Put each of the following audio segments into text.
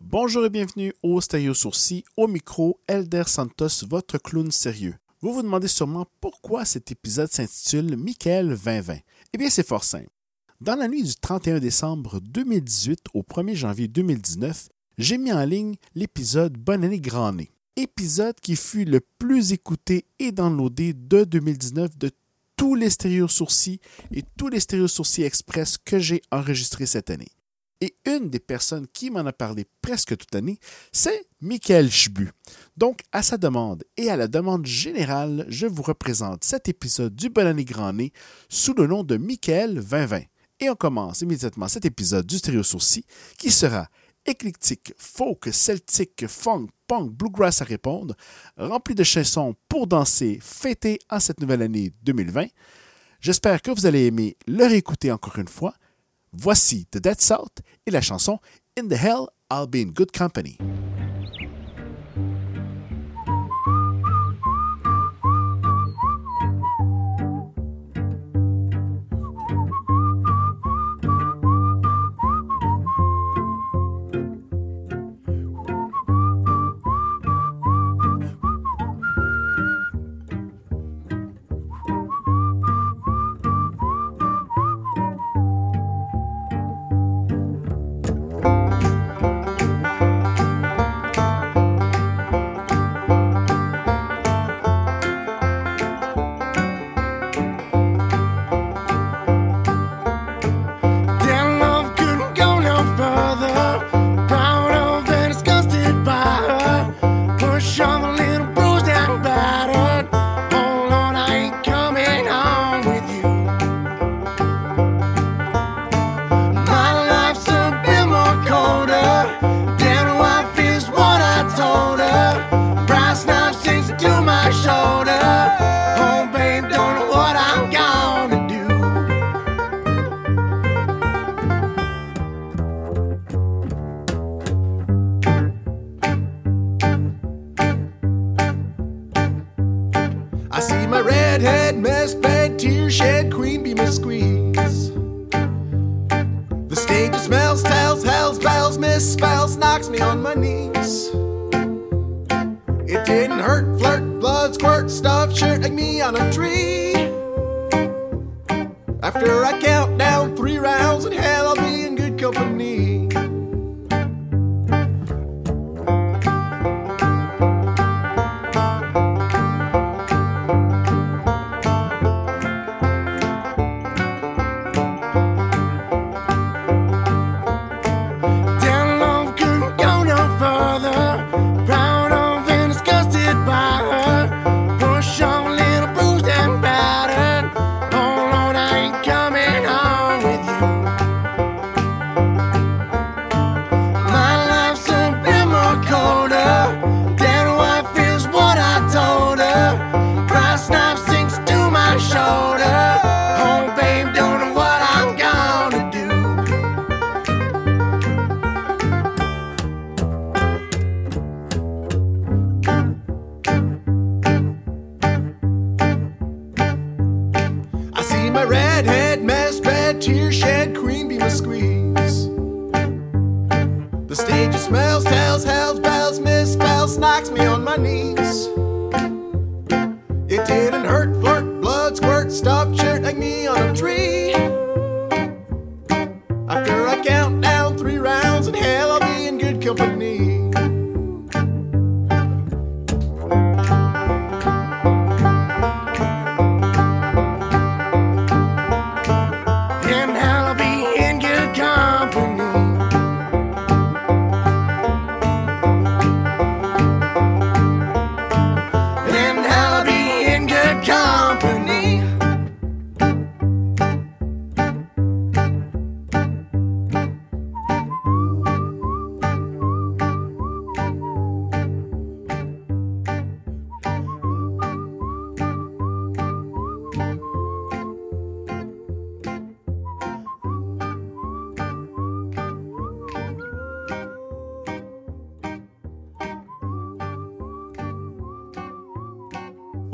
Bonjour et bienvenue au Stéréo Sourcil, au micro Elder Santos, votre clown sérieux. Vous vous demandez sûrement pourquoi cet épisode s'intitule Michael 2020. Eh bien, c'est fort simple. Dans la nuit du 31 décembre 2018 au 1er janvier 2019, j'ai mis en ligne l'épisode Bonne année grand nez. Épisode qui fut le plus écouté et downloadé de 2019 de tous les stéréo sourcils et tous les stéréo sourcils express que j'ai enregistrés cette année. Et une des personnes qui m'en a parlé presque toute l'année, c'est Michael Chbu. Donc, à sa demande et à la demande générale, je vous représente cet épisode du Bonne année Grand Nez sous le nom de Michael 2020. Et on commence immédiatement cet épisode du Stéréo Sourcil qui sera éclectique, folk, celtique, funk, punk, bluegrass à répondre, rempli de chansons pour danser, fêter en cette nouvelle année 2020. J'espère que vous allez aimer le réécouter encore une fois. Voici The Dead South et la chanson In the Hell, I'll Be in Good Company.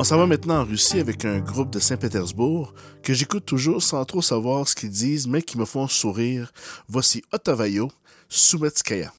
S'en va maintenant en Russie avec un groupe de Saint-Pétersbourg que j'écoute toujours sans trop savoir ce qu'ils disent, mais qui me font sourire. Voici Otavayo, Soumetskaya.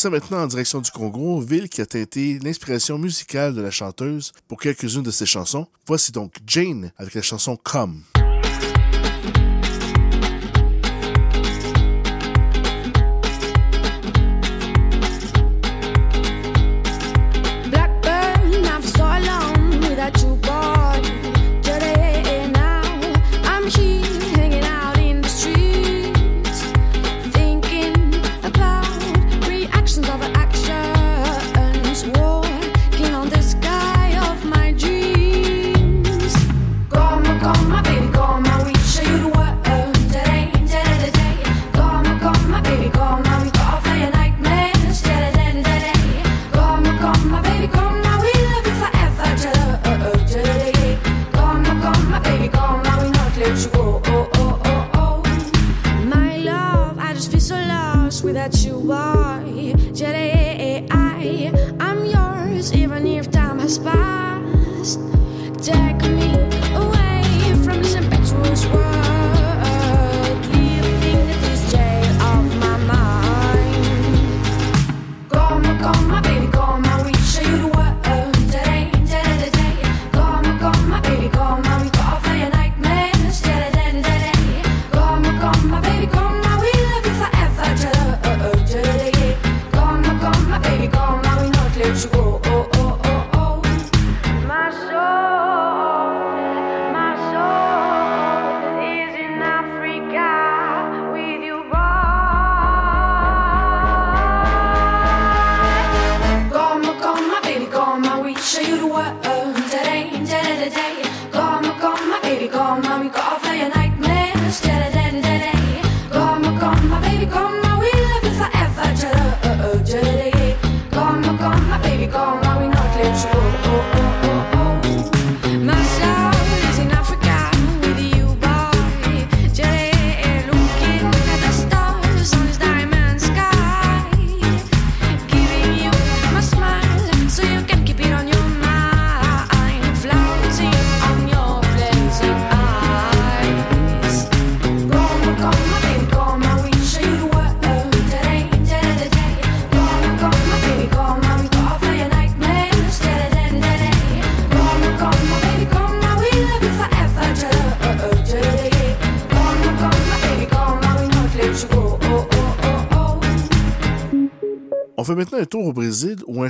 Ça maintenant en direction du Congo, ville qui a été l'inspiration musicale de la chanteuse pour quelques-unes de ses chansons. Voici donc Jane avec la chanson Come.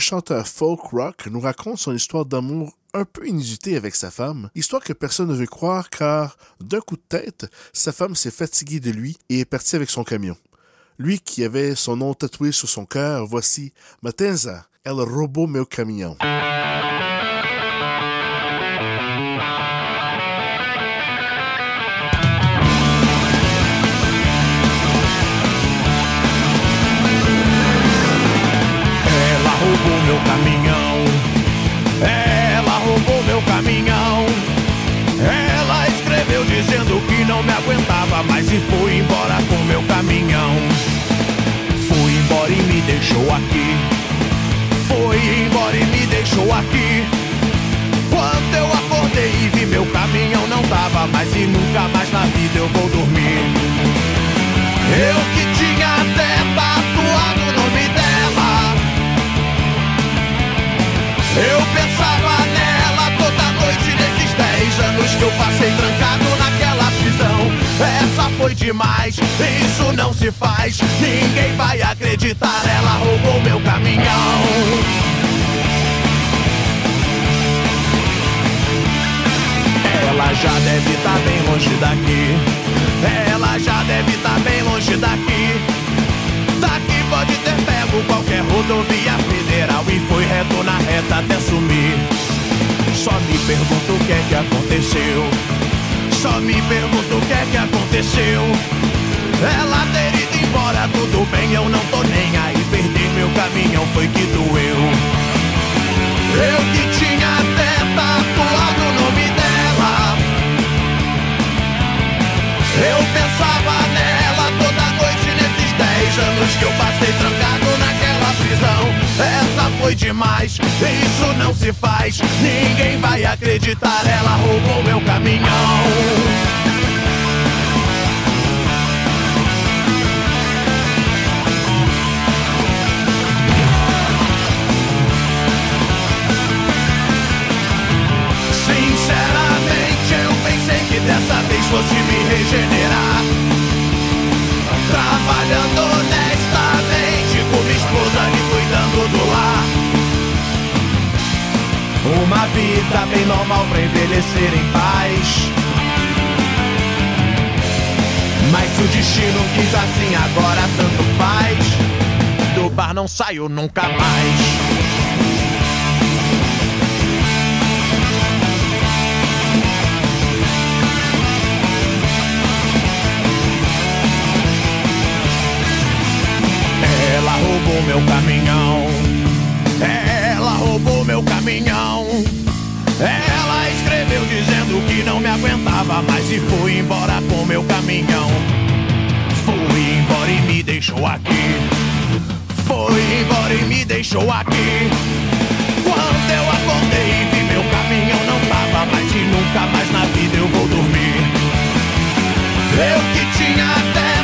Chanteur folk rock nous raconte son histoire d'amour un peu inusitée avec sa femme, histoire que personne ne veut croire car, d'un coup de tête, sa femme s'est fatiguée de lui et est partie avec son camion. Lui qui avait son nom tatoué sur son cœur, voici Matenza, El Robo Meu Caminhão. Meu caminhão. Ela roubou meu caminhão. Ela escreveu dizendo que não me aguentava mais e foi embora com meu caminhão. Foi embora e me deixou aqui. Foi embora e me deixou aqui. Quando eu acordei e vi meu caminhão não tava mais e nunca mais na vida eu vou dormir. Eu que tinha 10 anos que eu passei trancado naquela prisão. Essa foi demais, isso não se faz. Ninguém vai acreditar, ela roubou meu caminhão. Ela já deve estar tá bem longe daqui. Ela já deve estar tá bem longe daqui. Daqui pode ter pego qualquer rodovia federal e foi reto na reta até sumir. Só me pergunto o que é que aconteceu. Só me pergunto o que é que aconteceu. Ela ter ido embora, tudo bem, eu não tô nem aí. Perder meu caminhão foi que doeu. Eu que tinha até tatuado o nome dela. Eu pensava nela toda noite nesses dez anos que eu passei trancado naquela prisão. Essa foi demais, isso não se faz. Ninguém vai acreditar, ela roubou meu caminhão. Sinceramente, eu pensei que dessa vez fosse me regenerar. Trabalhando honestamente com minha esposa do lar. Uma vida bem normal pra envelhecer em paz. Mas o destino quis assim, agora tanto faz. Do bar não saio nunca mais. roubou meu caminhão. Ela roubou meu caminhão. Ela escreveu dizendo que não me aguentava mais e foi embora com meu caminhão. Foi embora e me deixou aqui. Foi embora e me deixou aqui. Quando eu acordei e vi meu caminhão não tava mais e nunca mais na vida eu vou dormir. Eu que tinha até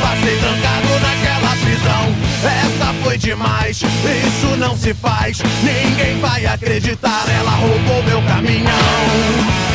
passei trancado naquela prisão. Essa foi demais, isso não se faz. Ninguém vai acreditar, ela roubou meu caminhão.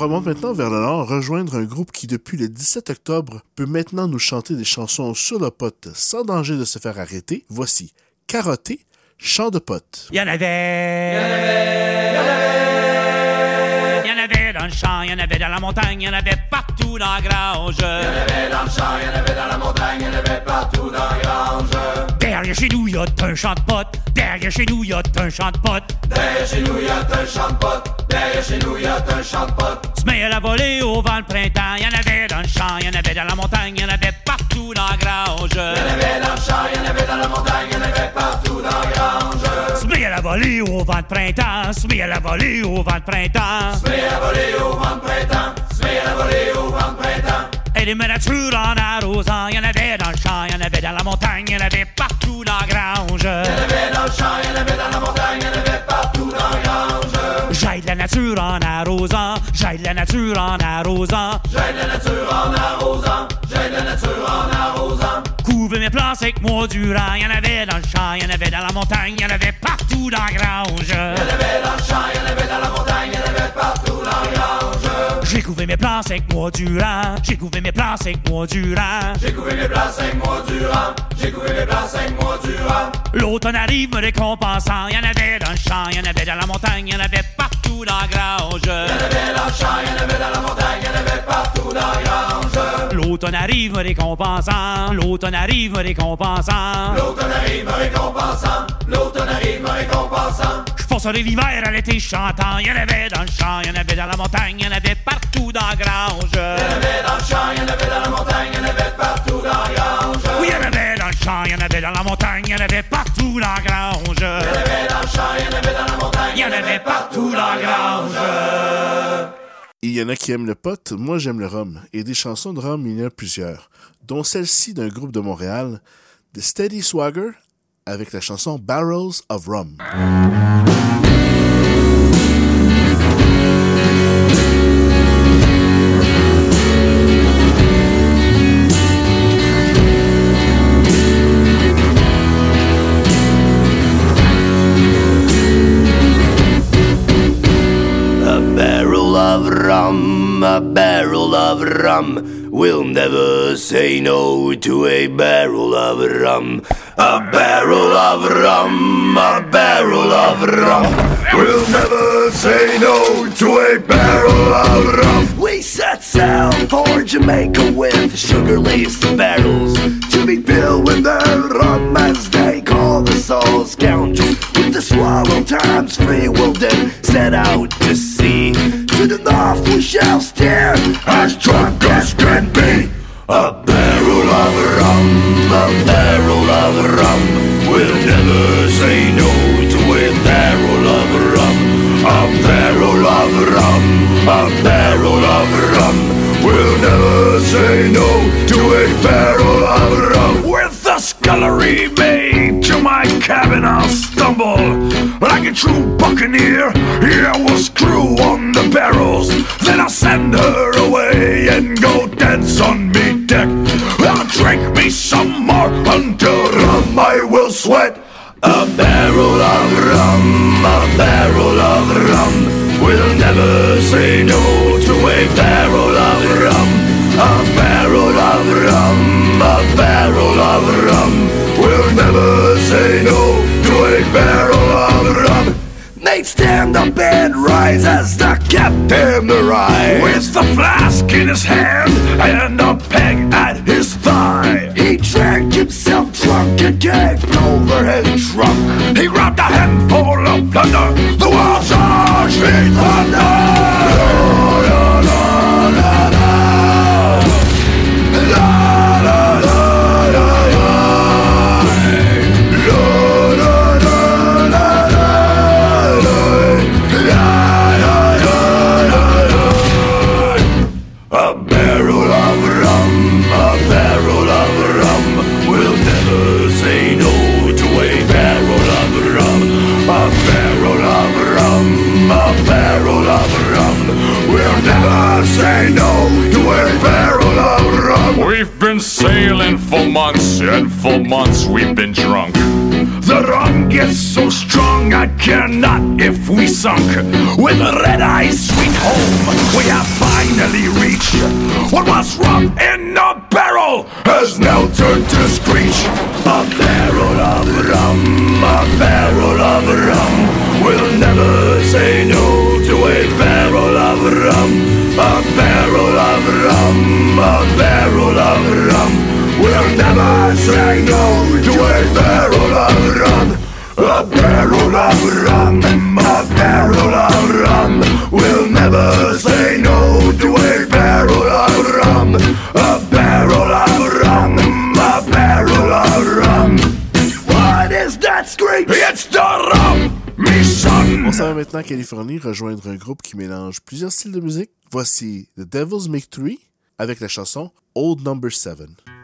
Remonte maintenant vers le nord, rejoindre un groupe qui, depuis le 17 octobre, peut maintenant nous chanter des chansons sur le pote sans danger de se faire arrêter. Voici Carotté, chant de pote. Il y en avait. Il y en avait. Il y en avait. Il y en avait dans le champ, il y en avait dans la montagne, il y en avait partout dans la grange. Il y en avait dans le champ, il y en avait dans la montagne, il y en avait partout dans la grange. Derrière chez nous, il y a un champ de pote. Derrière chez nous, il y a un champ de pote. Derrière chez nous, il y a un champ de pote. Derrière chez nous, il y a un champ de pote. Se met à la volée au vent le printemps. Il y en avait dans le champ, il y en avait dans la montagne, il y en avait partout dans la grange. Il y en avait dans le champ, il y en avait dans la montagne, il y en avait partout dans la grange. Se met à la volée au vent de printemps. Se met à la volée au vent de printemps. Se met à la volée au vent de printemps. Se met à la volée au vent de printemps. Et des nature en arrosant. Il y en avait dans le champ, il y en avait dans la montagne, il y en avait partout dans la grange. Avait dans le champ, avait dans la montagne, avait partout dans la grange. J'aide la nature en arrosant. J'aide la nature en arrosant. J'aide la nature en arrosant. J'aide la nature en arrosant. Couvre mes plantes avec moi durant. Il y en avait dans le champ, il y en avait dans la montagne, il y en avait partout dans la grange. Il y en avait dans le champ, il y en avait dans la montagne, il y en avait partout dans la grange. J'ai couvé mes plantes avec moi durant. J'ai couvé mes plantes avec moi durant. J'ai couvé mes plans cinq mois durant. J'ai couvé mes plans cinq mois durant. L'automne arrive me récompensant. Il y en avait dans le champ, il y en avait dans la montagne, il y en avait partout dans la grange. Il y en avait dans le champ, il y en avait dans la montagne, il y en avait partout dans la grange. L'automne arrive me récompensant. L'automne arrive me récompensant. L'automne arrive me récompensant. L'automne arrive me récompensant. Passerai l'hiver à l'été chantant. Il y en avait dans le champ, il y en avait dans la montagne, il y en avait partout dans la grange. Il y en avait dans le champ, il y en avait dans la montagne, il y en avait partout dans la grange. Oui, il y en avait dans le champ, il y en avait dans la montagne, il y en avait partout dans la grange. Il y en avait dans le champ, il y en avait dans la montagne, Il y en avait partout dans la grange. Il y en a qui aiment le pot, moi j'aime le rhum. Et des chansons de rhum, il y en a plusieurs, dont celle-ci d'un groupe de Montréal, The Steady Swagger, avec la chanson Barrels of Rum. A barrel of rum, a barrel of rum. We'll never say no to a barrel of rum. A barrel of rum, a barrel of rum. We'll never say no to a barrel of rum. We set sail for Jamaica with sugar-laced barrels to be filled with their rum as they call the soul scoundrels. With the swallow times free we'll then set out to sea. To the north we shall steer as drunk as can be. A barrel of rum, a barrel of rum. We'll never say no to a barrel of rum. A barrel of rum, a barrel of rum. We'll never say no to a barrel of rum. Scullery maid to my cabin I'll stumble like a true buccaneer. Yeah, we'll screw on the barrels, then I'll send her away and go dance on me deck. I'll drink me some more until rum I will sweat. A barrel of rum, a barrel of rum. We'll never say no to a barrel of rum. A barrel of rum, a barrel of rum. We'll never say no to a barrel of rum. Mate, stand up and rise as the captain arrives. With the flask in his hand and a peg at his thigh. He drank himself drunk and gagged over his trunk. He grabbed a handful of plunder. The world charged me thunder. And for months we've been drunk. The rum gets so strong I care not if we sunk. With red eyes, sweet home, we have finally reached what was rum in a barrel has now turned to screech. A barrel of rum, a barrel of rum. We'll never say no to a barrel of rum. A barrel of rum, a barrel of rum. We'll never say no to a barrel of rum. A barrel of rum, a barrel of rum. We'll never say no to a barrel of rum. A barrel of rum, a barrel of rum. What is that screech? It's the rum. On s'en maintenant en Californie rejoindre un groupe qui mélange plusieurs styles de musique. Voici The Devil's Make Three avec la chanson Old Number 7.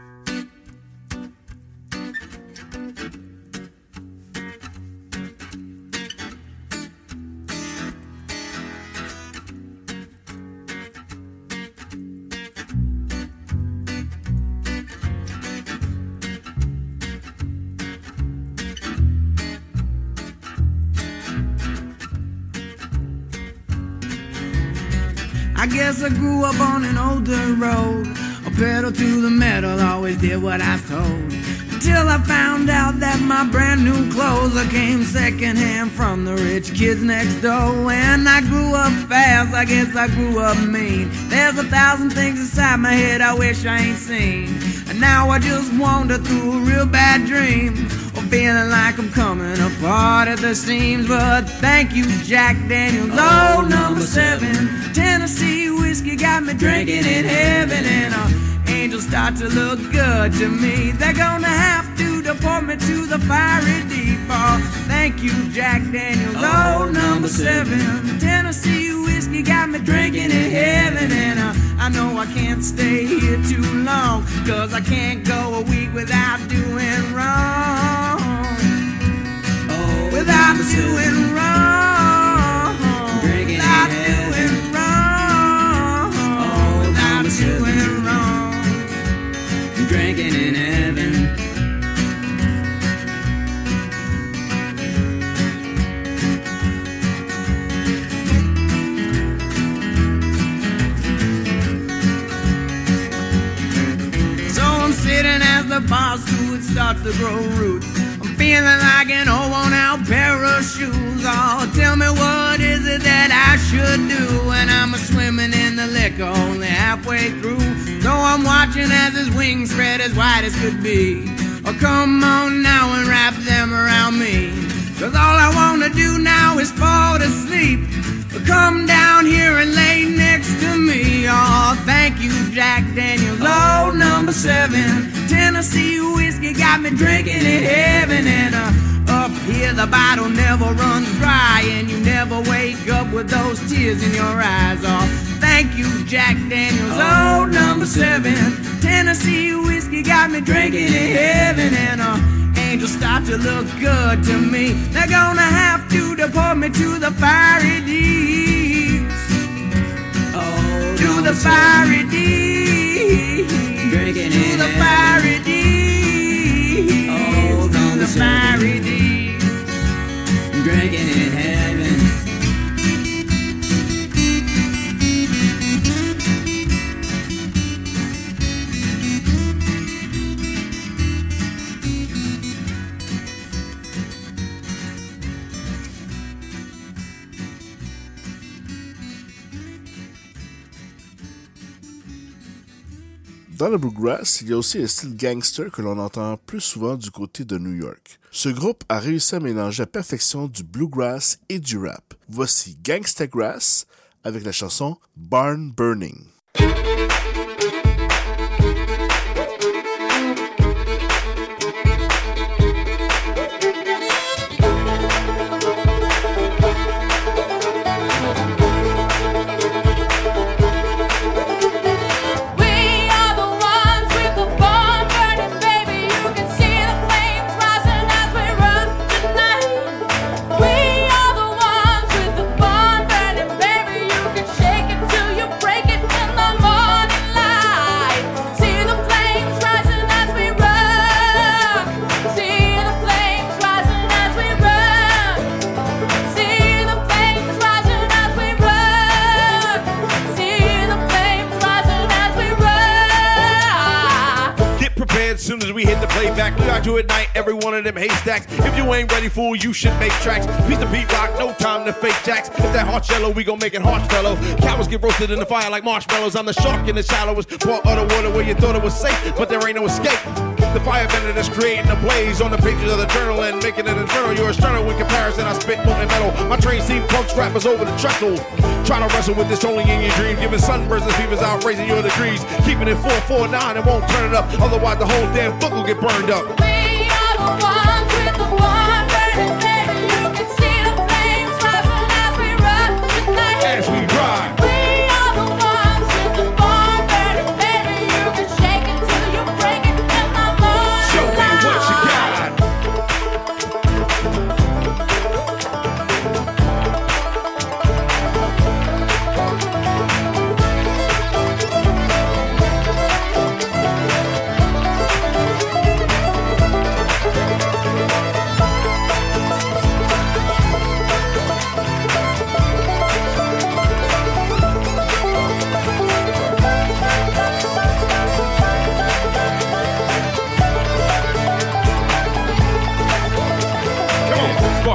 Guess I grew up on an older road. A pedal to the metal, always did what I was told. Until I found out that my brand new clothes I came secondhand from the rich kids next door. And I grew up fast, I guess I grew up mean. There's a thousand things inside my head I wish I ain't seen. And now I just wander through a real bad dream. Or feeling like I'm coming apart at the seams. But thank you, Jack Daniels. Oh, number seven. Tennessee whiskey got me drinking in heaven. And uh, angels start to look good to me. They're gonna have to deport me to the fiery deep. Oh, thank you, Jack Daniels. Oh, number seven. Tennessee whiskey got me drinking in heaven. And uh, I know I can't stay here too long. Cause I can't go a week without doing wrong. Without doing wrong. It starts to grow roots. I'm feeling like an old worn out pair of shoes. Oh, tell me what is it that I should do when I'm a swimming in the liquor only halfway through. So I'm watching as his wings spread as wide as could be. Oh, come on now and wrap them around me. Cause all I wanna do now is fall to sleep. Come down here and lay next to me. Oh, thank you, Jack Daniels. Oh, number seven. Tennessee whiskey got me drinking in heaven. And uh, up here, the bottle never runs dry. And you never wake up with those tears in your eyes. Oh, thank you, Jack Daniels. Oh, number seven. Tennessee whiskey got me drinking in heaven. And uh, angels start to look good to me. They're gonna have to deport me to the fiery deeps. Oh, to the fiery deeps. Drinking to the fiery deeps. Oh, to the fiery deeps. Drinking in heaven. Dans le bluegrass, il y a aussi un style gangster que l'on entend plus souvent du côté de New York. Ce groupe a réussi à mélanger à perfection du bluegrass et du rap. Voici Gangsta Grass avec la chanson Barn Burning. Soon as we hit the playback. We got to ignite every one of them haystacks. If you ain't ready, fool, you should make tracks. Piece of Pete Rock, no time to fake jacks. If that hot yellow, we gon' make it harsh, fellow. Cowards get roasted in the fire like marshmallows. I'm the shark in the shallowest part of the water where you thought it was safe, but there ain't no escape. The fire bender that's creating a blaze on the pages of the journal and making it infernal. You're a sternal in comparison. I spit molten metal. My train seen punks rappers over the trestle. Trying to wrestle with this only in your dream. Giving sunburns and fevers out, raising your degrees. Keeping it 449 and won't turn it up. Otherwise, the whole damn book will get burned up. We are the ones with the bomb burning,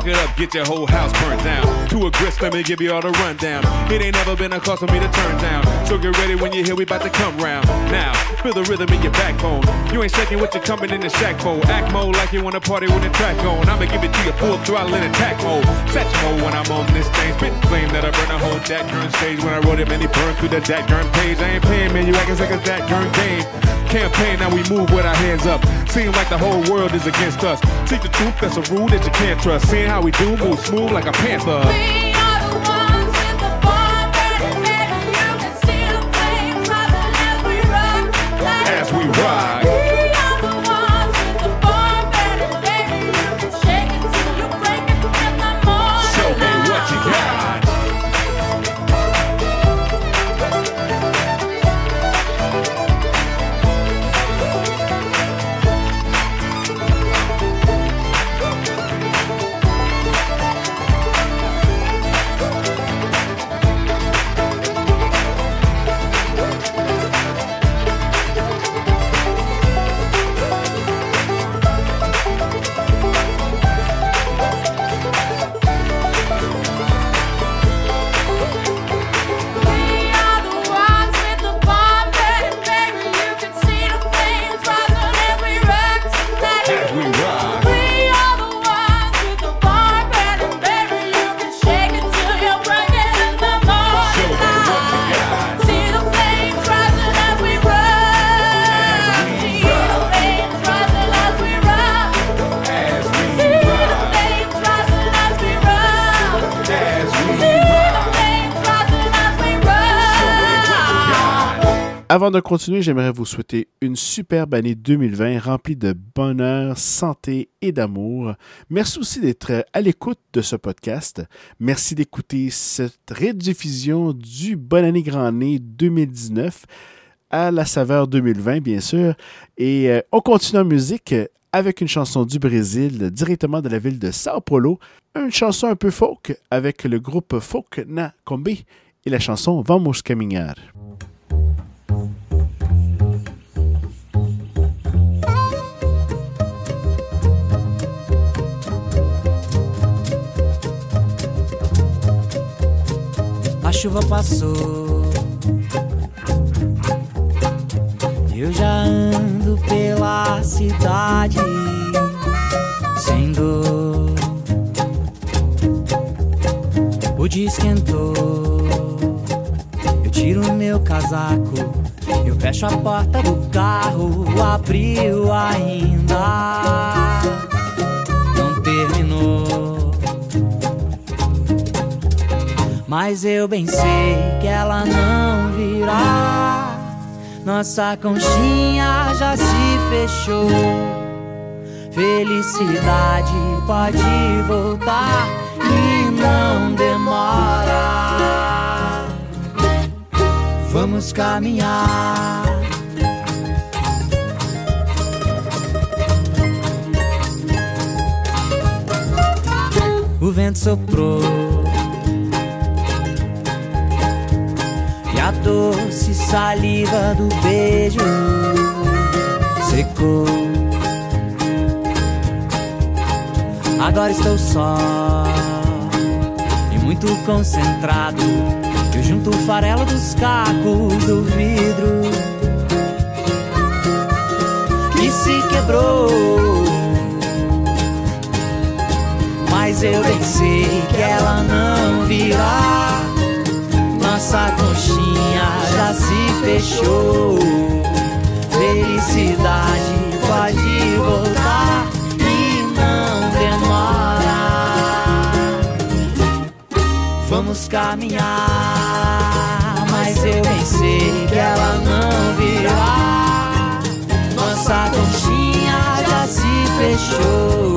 spark it up, get your whole house burnt down. To a let me give you all the rundown. It ain't never been a cost for me to turn down. So get ready when you hear we about to come round. Now, feel the rhythm in your backbone. You ain't shaking what you're coming in the sack for. Act mode like you wanna party with the track on. I'ma give it to you full throttle in attack mode. Satch mode when I'm on this thing. Spit flame that I burn a whole that turn stage. When I wrote it, man, he burned through the that turn page. I ain't paying, man, you acting like a that turn game. Campaign, now we move with our hands up. Seem like the whole world is against us. Seek the truth, that's a rule that you can't trust. Seeing how we do, move smooth like a panther. Avant de continuer, j'aimerais vous souhaiter une superbe année 2020 remplie de bonheur, santé et d'amour. Merci aussi d'être à l'écoute de ce podcast. Merci d'écouter cette rediffusion du Bonne année Grand Nez 2019 à la saveur 2020, bien sûr. Et euh, on continue en musique avec une chanson du Brésil, directement de la ville de Sao Paulo. Une chanson un peu folk avec le groupe Folk na Combe et la chanson Vamos Caminhar. Chuva passou. Eu já ando pela cidade sem dor. O dia esquentou. Eu tiro meu casaco. Eu fecho a porta do carro. Abriu ainda. Não terminou. Mas eu bem sei que ela não virá. Nossa conchinha já se fechou. Felicidade pode voltar e não demora. Vamos caminhar. O vento soprou A doce saliva do beijo secou. Agora estou só e muito concentrado. Eu junto o farelo dos cacos do vidro que se quebrou. Mas eu pensei que ela não virá nossa conchinha já se fechou. Felicidade pode voltar e não demora. Vamos caminhar, mas eu pensei que ela não virá. Nossa conchinha já se fechou.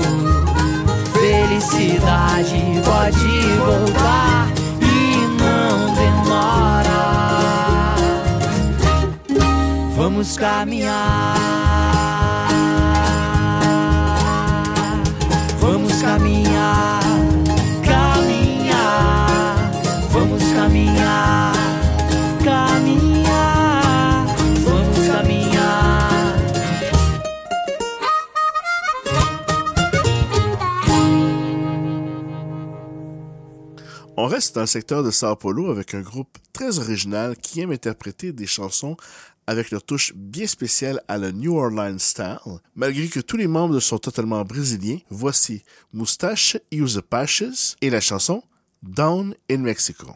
Felicidade pode voltar. On reste dans le secteur de Sao Paulo avec un groupe très original qui aime interpréter des chansons avec leur touche bien spéciale à la New Orleans style. Malgré que tous les membres sont totalement brésiliens, voici Moustache Use the Patches et la chanson Down in Mexico.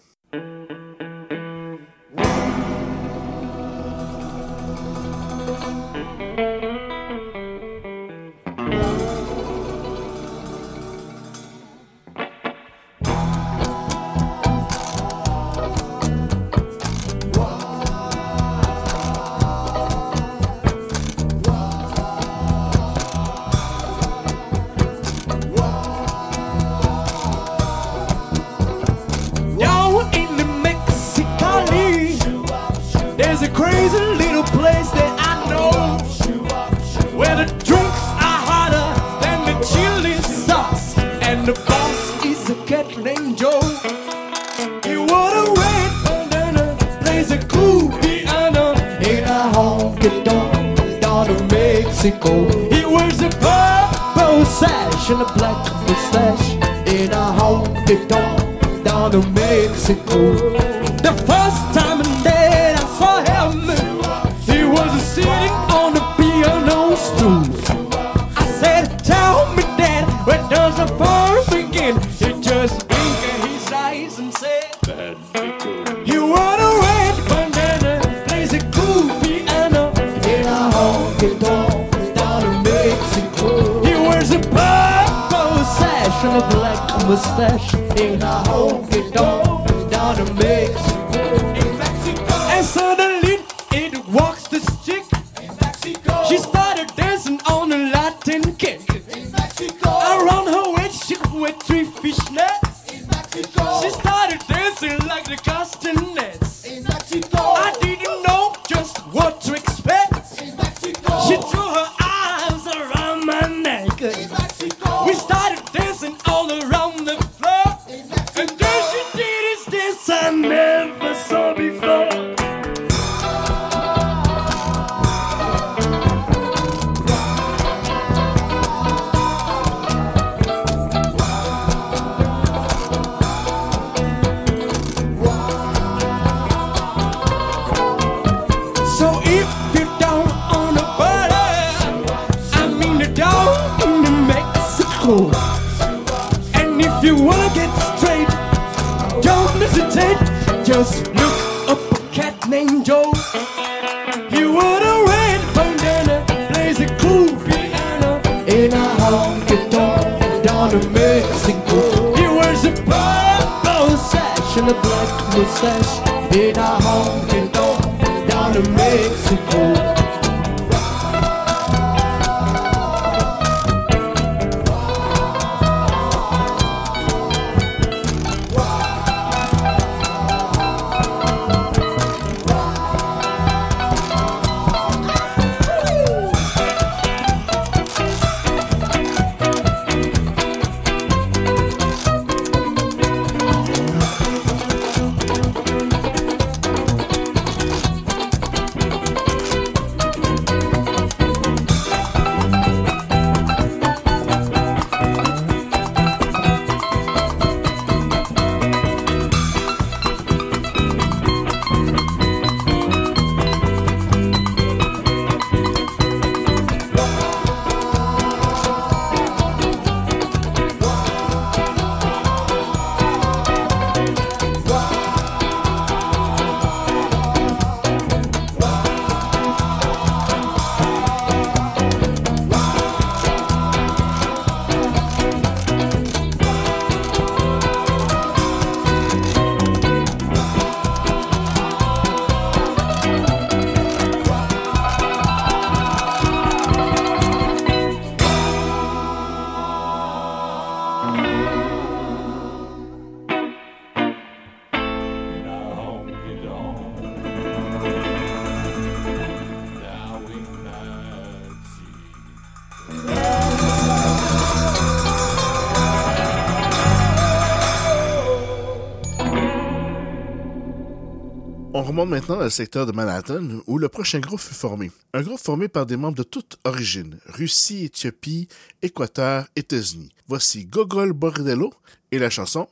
remonte maintenant au secteur de Manhattan, où le prochain groupe fut formé. Un groupe formé par des membres de toute origine, Russie, Éthiopie, Équateur, États-Unis. Voici Gogol Bordello et la chanson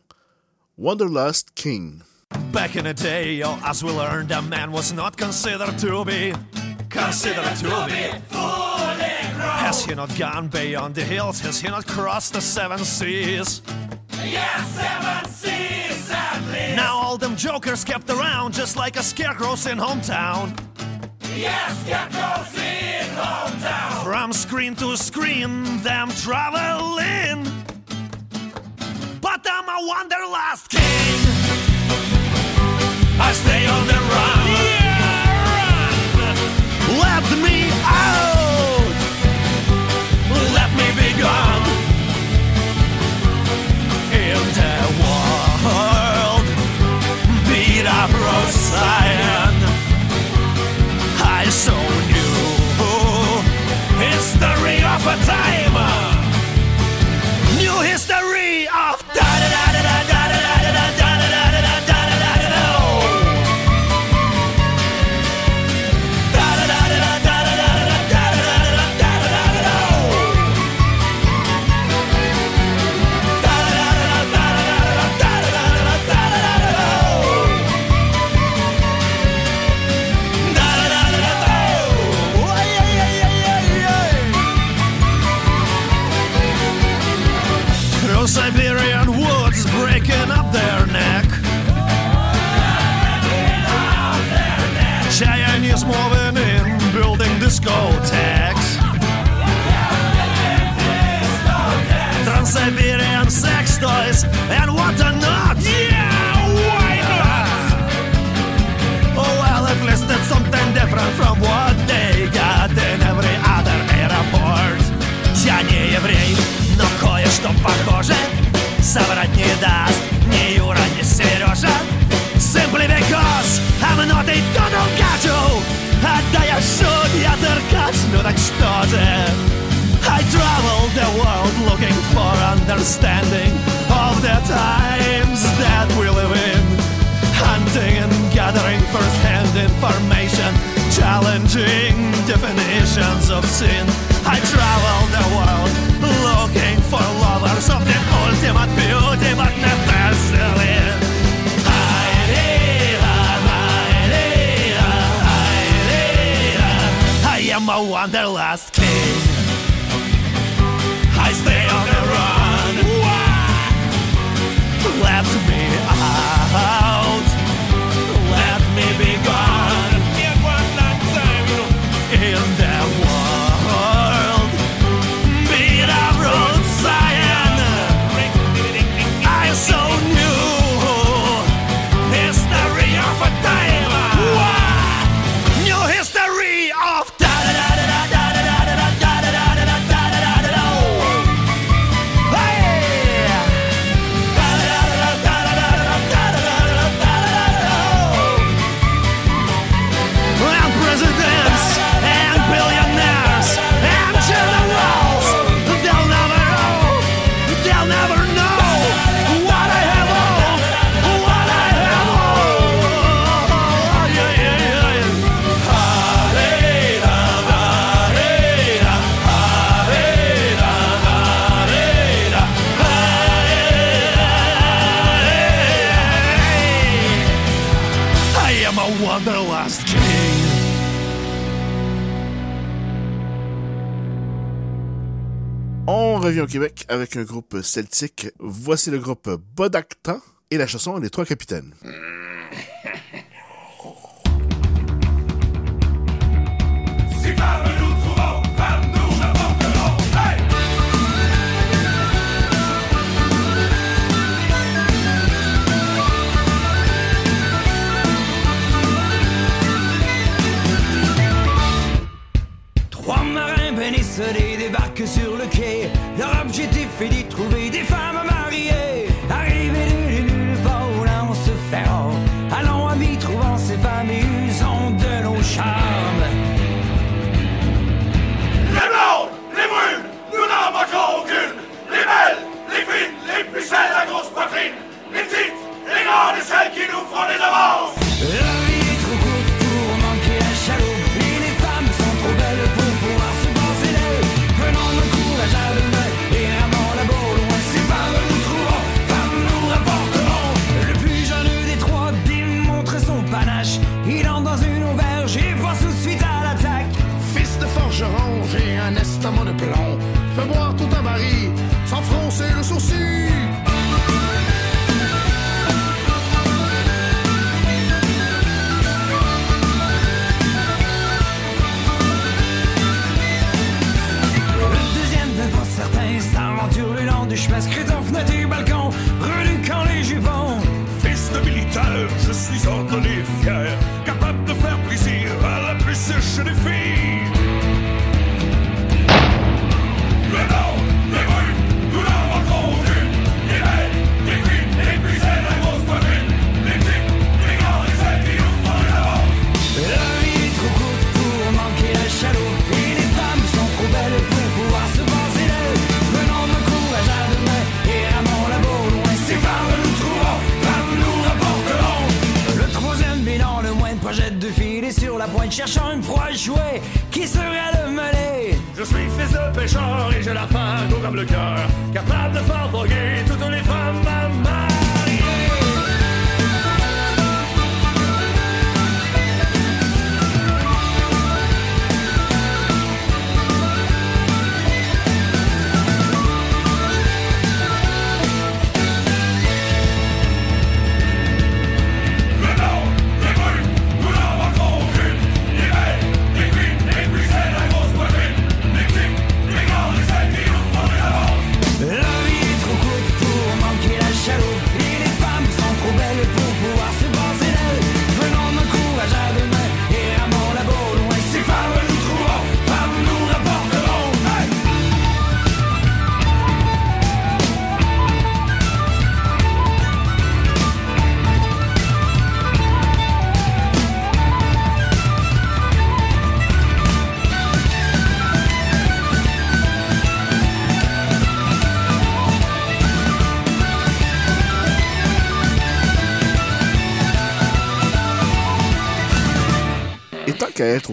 Wanderlust King. Back in the day, oh, as we learned, a man was not considered to be considered to be fully grown. Has he not gone beyond the hills? Has he not crossed the seven seas? Yes, seven seas. Now all them jokers kept around, just like a scarecrow's in hometown. Yes, scarecrow's in hometown. From screen to screen, them traveling. But I'm a wanderlust king. I stay on the run. Yeah, run. Let me out. fatal extorted. I traveled the world looking for understanding of the times that we live in. Hunting and gathering first hand information, challenging definitions of sin. last kiss. revient au Québec avec un groupe celtique. Voici le groupe Bodacta et la chanson Les Trois Capitaines. Hmm.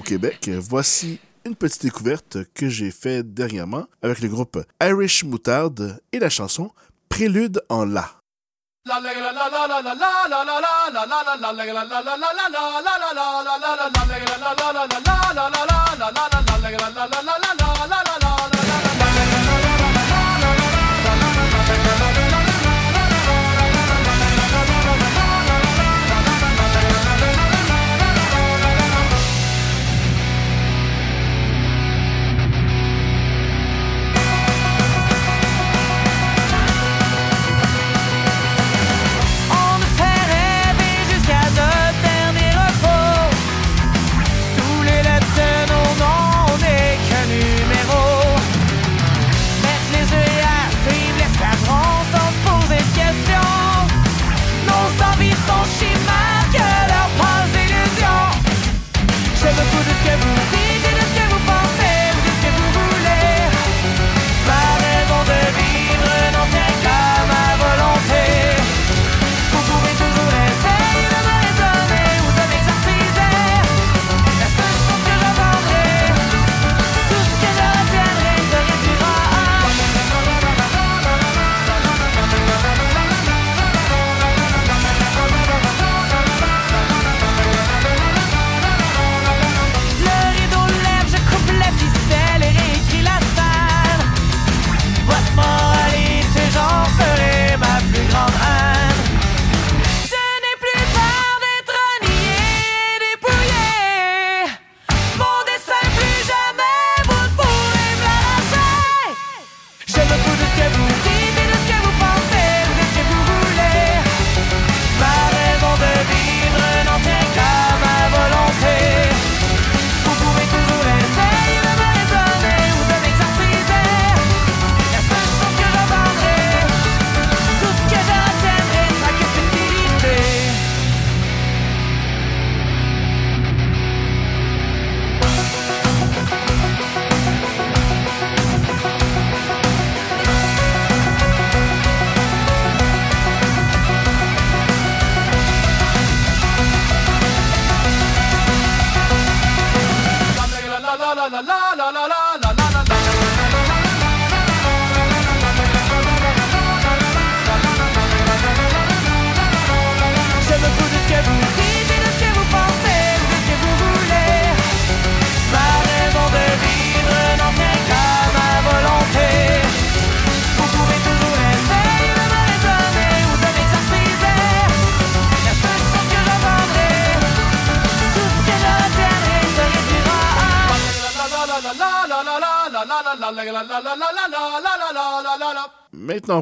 Québec, voici une petite découverte que j'ai faite dernièrement avec le groupe Irish Moutarde et la chanson Prélude en La.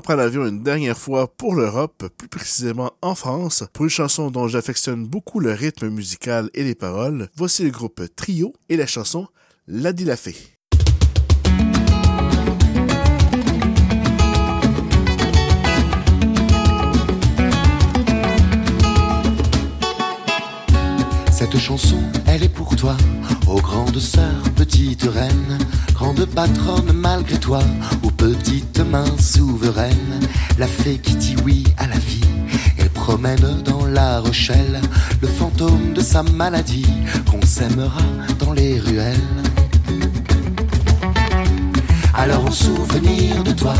Prend l'avion une dernière fois pour l'Europe, plus précisément en France, pour une chanson dont j'affectionne beaucoup le rythme musical et les paroles. Voici le groupe Trio et la chanson La dit la fée. Cette chanson, elle est pour toi, ô grande sœur, petite reine, grande patronne malgré toi, ô petite main souveraine, la fée qui dit oui à la vie. Elle promène dans la Rochelle le fantôme de sa maladie, qu'on s'aimera dans les ruelles. Alors en souvenir de toi,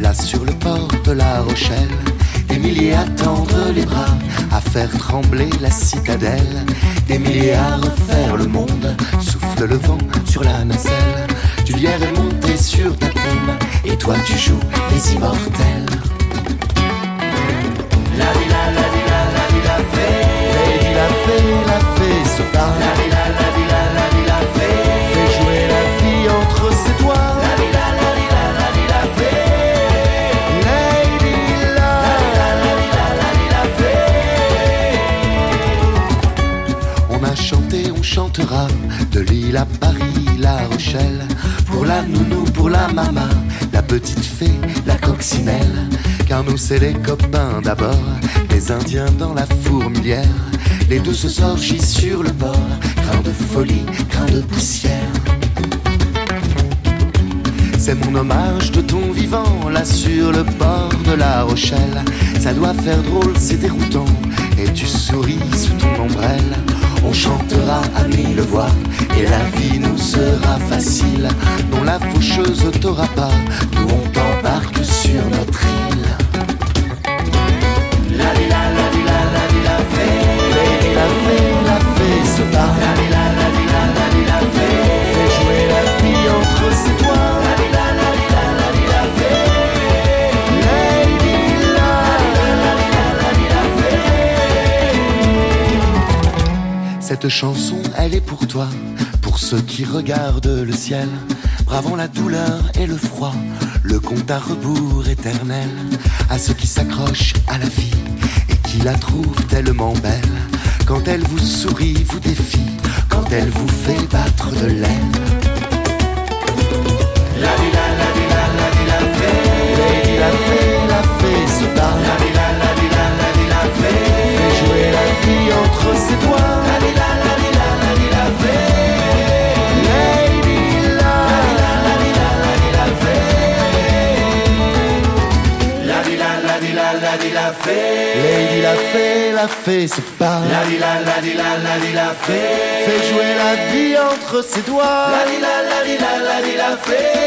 là sur le port de la Rochelle, des milliers à tendre les bras, à faire trembler la citadelle, des milliers à refaire le monde, souffle le vent sur la nacelle, du lierre est sur ta tombe, et toi tu joues les immortels. La la, la la, la vie, la fée, la fée, la fée. Lille à Paris, La Rochelle, pour la nounou, pour la maman, la petite fée, la coccinelle. Car nous c'est les copains d'abord, les Indiens dans la fourmilière, les douces orgies sur le bord, grain de folie, grain de poussière. C'est mon hommage de ton vivant, là sur le bord de la Rochelle. Ça doit faire drôle, c'est déroutant, et tu souris sous ton ombrelle. On chantera à mille voix, et la vie nous sera facile. Non, la faucheuse t'aura pas, nous on t'embarque sur notre île. La vie, la, la vie, la, la vie, la fée, la fée, la fée se bat. La vie, la, la vie, la, la vie, la fée, fait jouer la vie entre ses Cette chanson, elle est pour toi, pour ceux qui regardent le ciel, bravant la douleur et le froid, le compte à rebours éternel, à ceux qui s'accrochent à la vie et qui la trouvent tellement belle. Quand elle vous sourit, vous défie, quand elle vous fait battre de l'aile. La vie, la, la la, la vie, vie entre ses doigts. La vie, la, la vie, la, la vie, la fée, Lady la, la, la vie, la, la vie, la fée. La vie, la, la vie, la, la vie, la fée, Lady la fée, la fée se bat. La vie, la, la vie, la, la vie, la fée, fait jouer la vie entre ses doigts. La vie, la, la vie, la, la vie, la fée,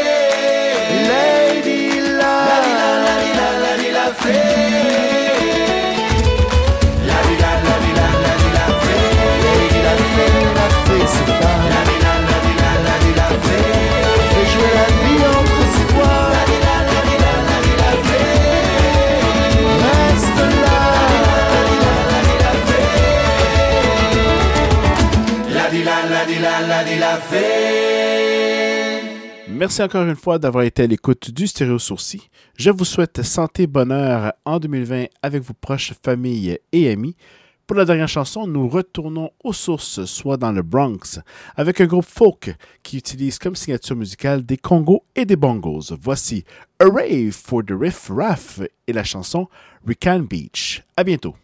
Lady la, la vie, la, la vie, la, la vie, la fée. La la fée, la fée. La vie, la, la vie, la, la vie, la la vie entre ses doigts. La vie, la, la vie, la, la la reste. La la, la la la vie, la, la la, la. Merci encore une fois d'avoir été à l'écoute du Stéréo Sourcil. Je vous souhaite santé, bonheur en 2020 avec vos proches, familles et amis. Pour la dernière chanson, nous retournons aux sources, soit dans le Bronx, avec un groupe folk qui utilise comme signature musicale des congos et des bongos. Voici Hooray for the Riff Raff et la chanson Rican Beach. À bientôt.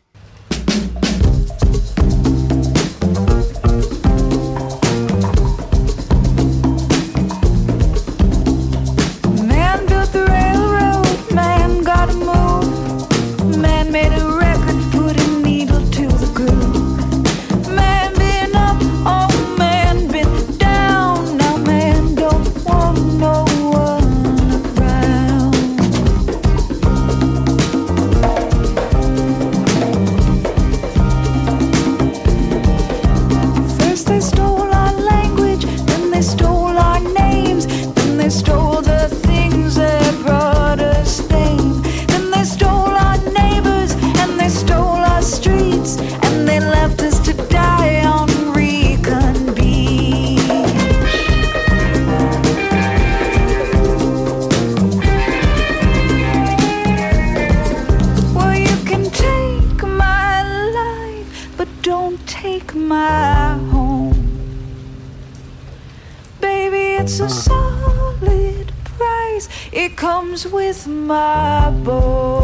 With my bone.